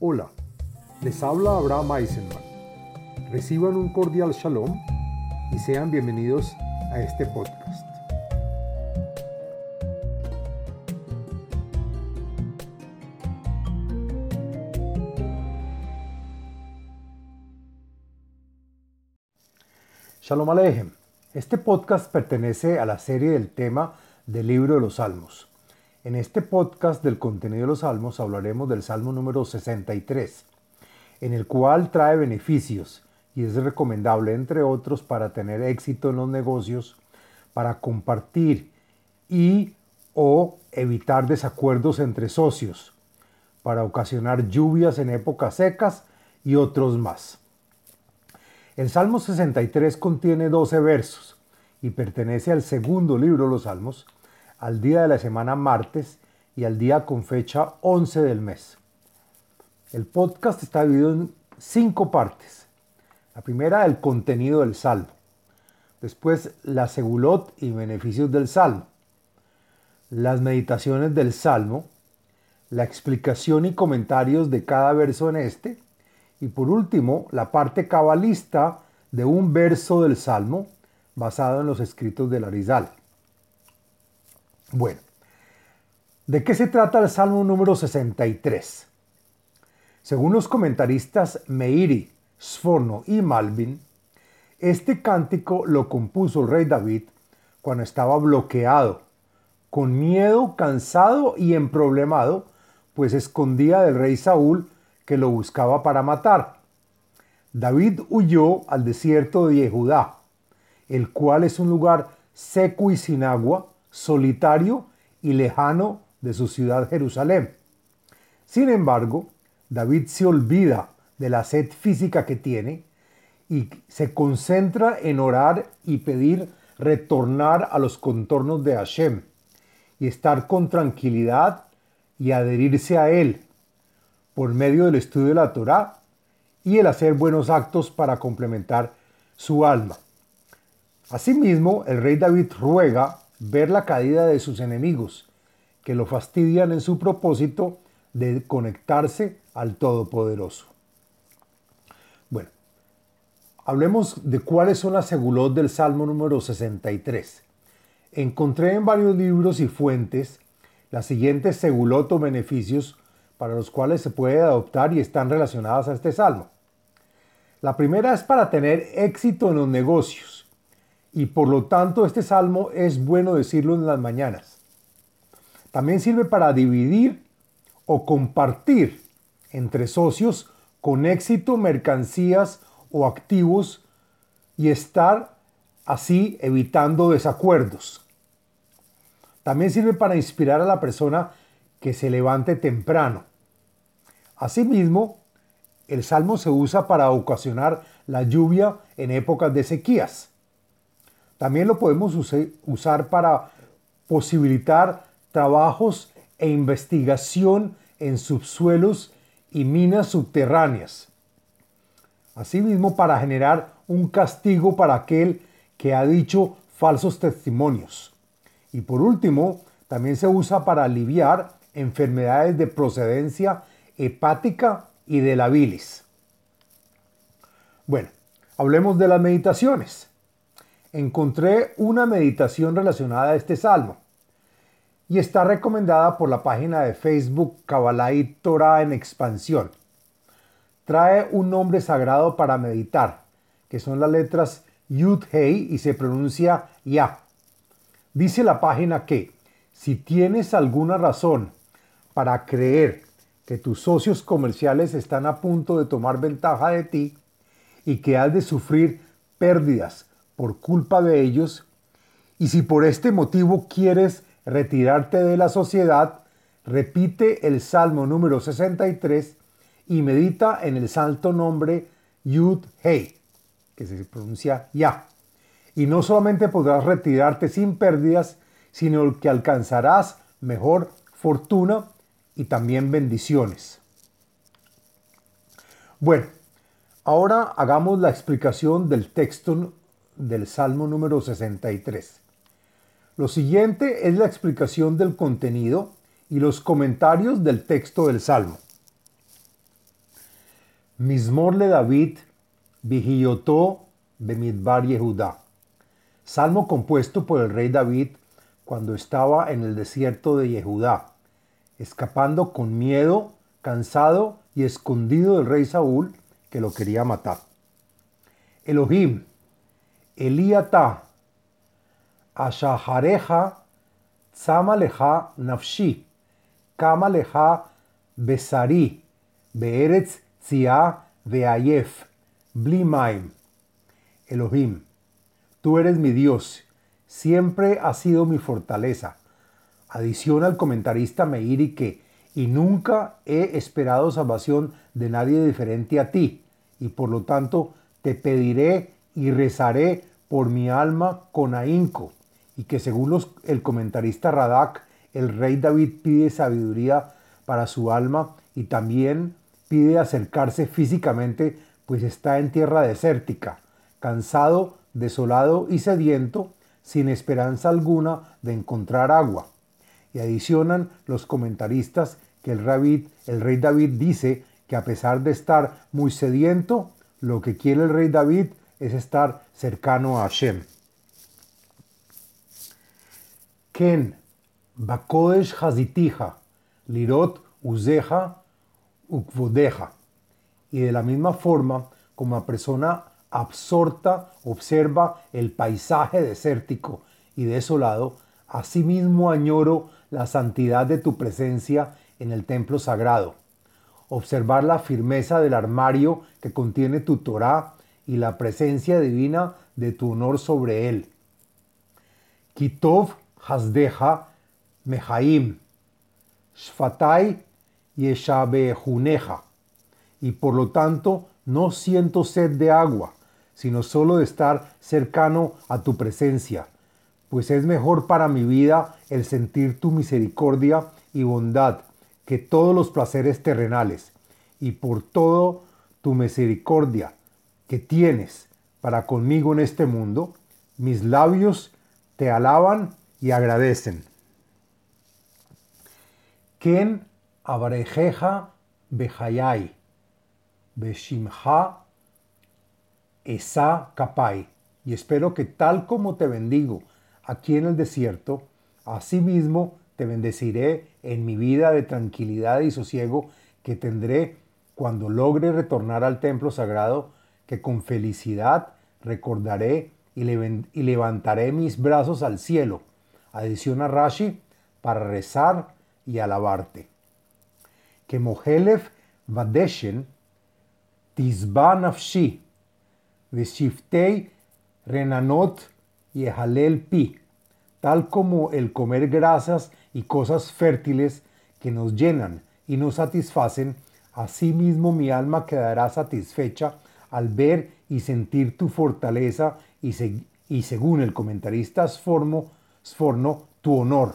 Hola, les habla Abraham Eisenman. Reciban un cordial shalom y sean bienvenidos a este podcast. Shalom Alejem. Este podcast pertenece a la serie del tema del libro de los Salmos. En este podcast del contenido de los salmos hablaremos del salmo número 63, en el cual trae beneficios y es recomendable, entre otros, para tener éxito en los negocios, para compartir y o evitar desacuerdos entre socios, para ocasionar lluvias en épocas secas y otros más. El Salmo 63 contiene 12 versos y pertenece al segundo libro de los Salmos, al día de la semana martes y al día con fecha 11 del mes. El podcast está dividido en cinco partes. La primera, el contenido del salmo. Después, la segulot y beneficios del salmo. Las meditaciones del salmo. La explicación y comentarios de cada verso en este. Y por último, la parte cabalista de un verso del salmo basado en los escritos del Arizal. Bueno, ¿de qué se trata el Salmo número 63? Según los comentaristas Meiri, Sforno y Malvin, este cántico lo compuso el rey David cuando estaba bloqueado, con miedo, cansado y emproblemado, pues escondía del rey Saúl que lo buscaba para matar. David huyó al desierto de Yehudá, el cual es un lugar seco y sin agua, solitario y lejano de su ciudad Jerusalén. Sin embargo, David se olvida de la sed física que tiene y se concentra en orar y pedir retornar a los contornos de Hashem y estar con tranquilidad y adherirse a él por medio del estudio de la Torá y el hacer buenos actos para complementar su alma. Asimismo, el rey David ruega ver la caída de sus enemigos, que lo fastidian en su propósito de conectarse al Todopoderoso. Bueno, hablemos de cuáles son las segulot del Salmo número 63. Encontré en varios libros y fuentes las siguientes segulot o beneficios para los cuales se puede adoptar y están relacionadas a este salmo. La primera es para tener éxito en los negocios y por lo tanto este salmo es bueno decirlo en las mañanas. También sirve para dividir o compartir entre socios con éxito mercancías o activos y estar así evitando desacuerdos. También sirve para inspirar a la persona que se levante temprano. Asimismo, el salmo se usa para ocasionar la lluvia en épocas de sequías. También lo podemos usar para posibilitar trabajos e investigación en subsuelos y minas subterráneas. Asimismo, para generar un castigo para aquel que ha dicho falsos testimonios. Y por último, también se usa para aliviar enfermedades de procedencia hepática y de la bilis. Bueno, hablemos de las meditaciones encontré una meditación relacionada a este salmo y está recomendada por la página de Facebook Kabbalah y Torah en expansión. Trae un nombre sagrado para meditar, que son las letras Yud Hei y se pronuncia Ya. Dice la página que si tienes alguna razón para creer que tus socios comerciales están a punto de tomar ventaja de ti y que has de sufrir pérdidas por culpa de ellos, y si por este motivo quieres retirarte de la sociedad, repite el Salmo número 63 y medita en el santo nombre Yud Hei, que se pronuncia Ya. Y no solamente podrás retirarte sin pérdidas, sino que alcanzarás mejor fortuna y también bendiciones. Bueno, ahora hagamos la explicación del texto del Salmo número 63. Lo siguiente es la explicación del contenido y los comentarios del texto del Salmo. Mismorle David, Vigiyotó Bemidbar Yehudá. Salmo compuesto por el rey David cuando estaba en el desierto de Yehudá, escapando con miedo, cansado y escondido del rey Saúl que lo quería matar. Elohim, Eliata, Ashahareja, Tzamaleja Nafshi, Kamaleja Besari, Beeretz Tzia Veayef, Blimaim. Elohim, tú eres mi Dios, siempre has sido mi fortaleza. Adiciona el comentarista Meiri que, y nunca he esperado salvación de nadie diferente a ti, y por lo tanto te pediré y rezaré por mi alma con ahínco, y que según el comentarista Radak, el rey David pide sabiduría para su alma y también pide acercarse físicamente, pues está en tierra desértica, cansado, desolado y sediento, sin esperanza alguna de encontrar agua. Y adicionan los comentaristas que el, el rey David dice que a pesar de estar muy sediento, lo que quiere el rey David es estar cercano a Hashem. Ken, Bakodesh Hazitija, Lirot Uzeja, Ukvodeja. Y de la misma forma, como la persona absorta observa el paisaje desértico y desolado, asimismo añoro la santidad de tu presencia en el templo sagrado. Observar la firmeza del armario que contiene tu Torah y la presencia divina de tu honor sobre él. Kitov Hasdeja Mehaim, Shfatai Yeshabehuneja. Y por lo tanto no siento sed de agua, sino solo de estar cercano a tu presencia, pues es mejor para mi vida el sentir tu misericordia y bondad que todos los placeres terrenales, y por todo tu misericordia que tienes para conmigo en este mundo, mis labios te alaban y agradecen. Ken abrejeja behayai, beshimha esa kapai. Y espero que tal como te bendigo aquí en el desierto, asimismo te bendeciré en mi vida de tranquilidad y sosiego que tendré cuando logre retornar al templo sagrado que con felicidad recordaré y, levantaré mis brazos al cielo. Adiciona Rashi para rezar y alabarte. Que Mohelef Vadeshen Tizba Nafshi Veshiftei Renanot Yehalel Pi, tal como el comer grasas y cosas fértiles que nos llenan y nos satisfacen, asimismo mi alma quedará satisfecha al ver y sentir tu fortaleza y, según el comentarista Sforno, tu honor.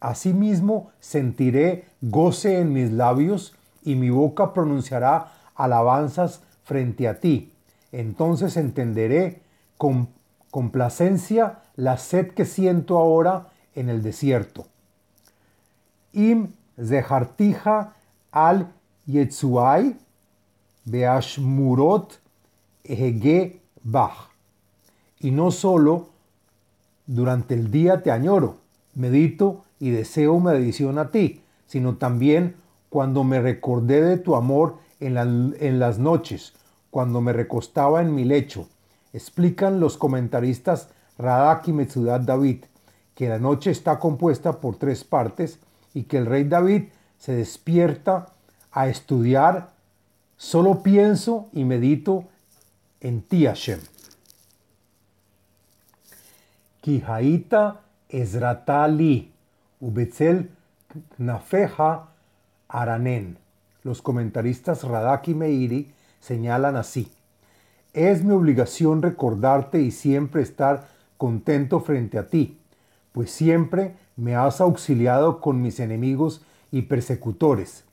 Asimismo sentiré goce en mis labios y mi boca pronunciará alabanzas frente a ti. Entonces entenderé con complacencia la sed que siento ahora en el desierto. Im zehartija al yetzuai Beashmurot Ege Bach. Y no solo durante el día te añoro, medito y deseo medición a ti, sino también cuando me recordé de tu amor en, en las noches, cuando me recostaba en mi lecho. Explican los comentaristas Radak y Metzudat David que la noche está compuesta por tres partes y que el rey David se despierta a estudiar Solo pienso y medito en ti, Hashem. Kihaita Ezratali, Ubetzel Nafeja Aranen. Los comentaristas Radak y Meiri señalan así. Es mi obligación recordarte y siempre estar contento frente a ti, pues siempre me has auxiliado con mis enemigos y persecutores,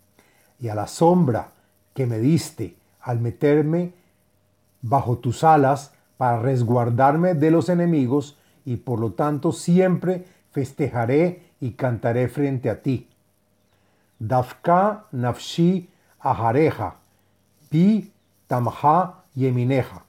y a la sombra que me diste al meterme bajo tus alas para resguardarme de los enemigos y por lo tanto siempre festejaré y cantaré frente a ti. Dafka nafshi ahareja, pi tamha yemineja.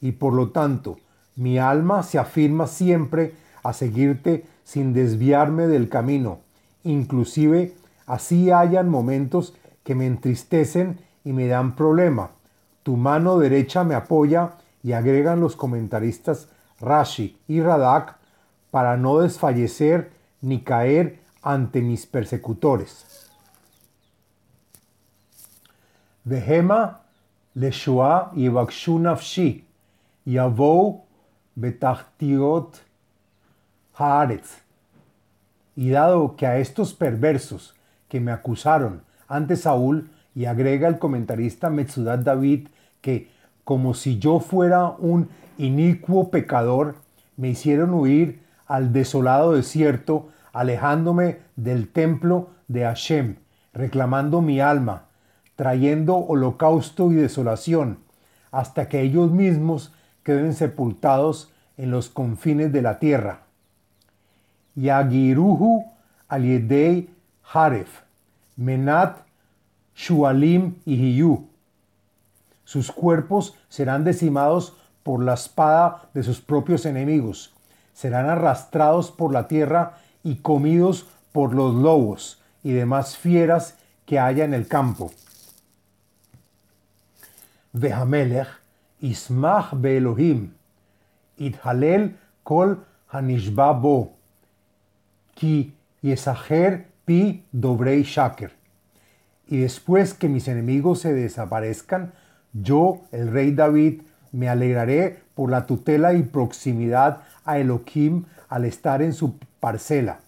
Y por lo tanto, mi alma se afirma siempre a seguirte sin desviarme del camino, inclusive así hayan momentos que me entristecen y me dan problema. Tu mano derecha me apoya y agregan los comentaristas Rashi y Radak para no desfallecer ni caer ante mis persecutores. Leshua nafshi haaretz. Y dado que a estos perversos que me acusaron ante Saúl, y agrega el comentarista Metzudat David que como si yo fuera un inicuo pecador, me hicieron huir al desolado desierto, alejándome del templo de Hashem, reclamando mi alma, trayendo holocausto y desolación, hasta que ellos mismos queden sepultados en los confines de la tierra. Yagiruhu aliedei Haref, Menat Shualim y Hiyu. Sus cuerpos serán decimados por la espada de sus propios enemigos. Serán arrastrados por la tierra y comidos por los lobos y demás fieras que haya en el campo. Vehamelech ismach beelohim ithalel kol hanishba bo ki yesacher pi dobrei shaker. Y después que mis enemigos se desaparezcan, yo, el rey David, me alegraré por la tutela y proximidad a Elohim al estar en su parcela.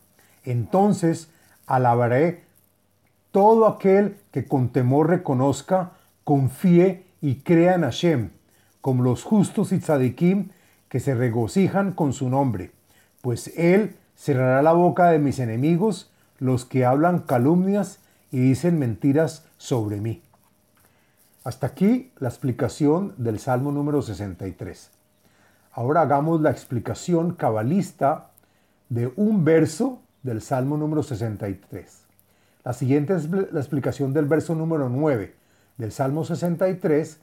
Entonces alabaré todo aquel que con temor reconozca, confíe y crea en Hashem, como los justos y tzadikim que se regocijan con su nombre, pues él cerrará la boca de mis enemigos, los que hablan calumnias y dicen mentiras sobre mí. Hasta aquí la explicación del Salmo número 63. Ahora hagamos la explicación cabalista de un verso del Salmo número 63. La siguiente es la explicación del verso número 9 del Salmo 63,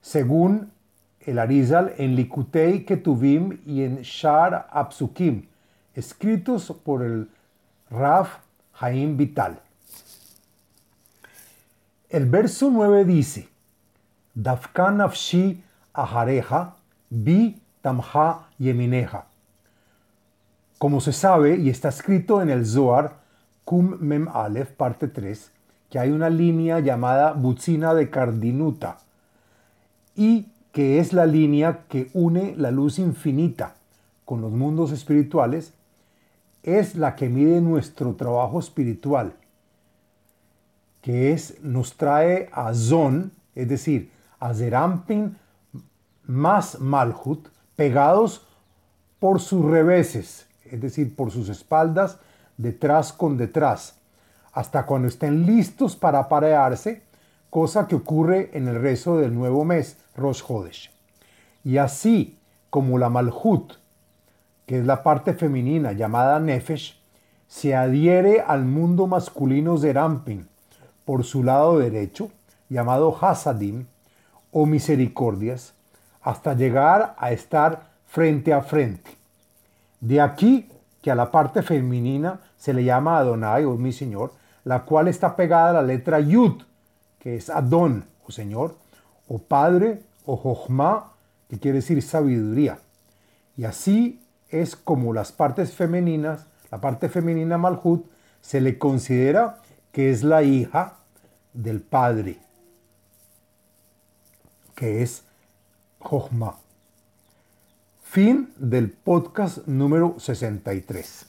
según el Arizal en Likutei Ketuvim y en Shar Apsukim, escritos por el Raf Haim Vital. El verso 9 dice, Dafka nafshi ahareja, bi tamha yemineja. Como se sabe y está escrito en el Zohar, Kum Mem Aleph, parte 3, que hay una línea llamada Butzina de Cardinuta y que es la línea que une la luz infinita con los mundos espirituales, es la que mide nuestro trabajo espiritual que es, nos trae a Zon, es decir, a Zerampin más Malhut, pegados por sus reveses, es decir, por sus espaldas, detrás con detrás, hasta cuando estén listos para aparearse, cosa que ocurre en el rezo del nuevo mes, Rosh Hodesh. Y así como la Malhut, que es la parte femenina llamada Nefesh, se adhiere al mundo masculino Zerampin, por su lado derecho, llamado Hasadim o misericordias, hasta llegar a estar frente a frente. De aquí que a la parte femenina se le llama Adonai o mi Señor, la cual está pegada a la letra Yud, que es Adon o Señor, o Padre o Jochma, que quiere decir sabiduría. Y así es como las partes femeninas, la parte femenina Malhut, se le considera que es la hija del Padre, que es Jochma. Fin del podcast número 63.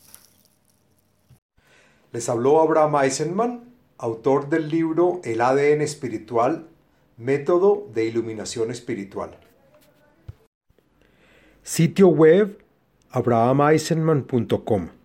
Les habló Abraham Eisenman, autor del libro El ADN espiritual, método de iluminación espiritual. Sitio web abrahameisenman.com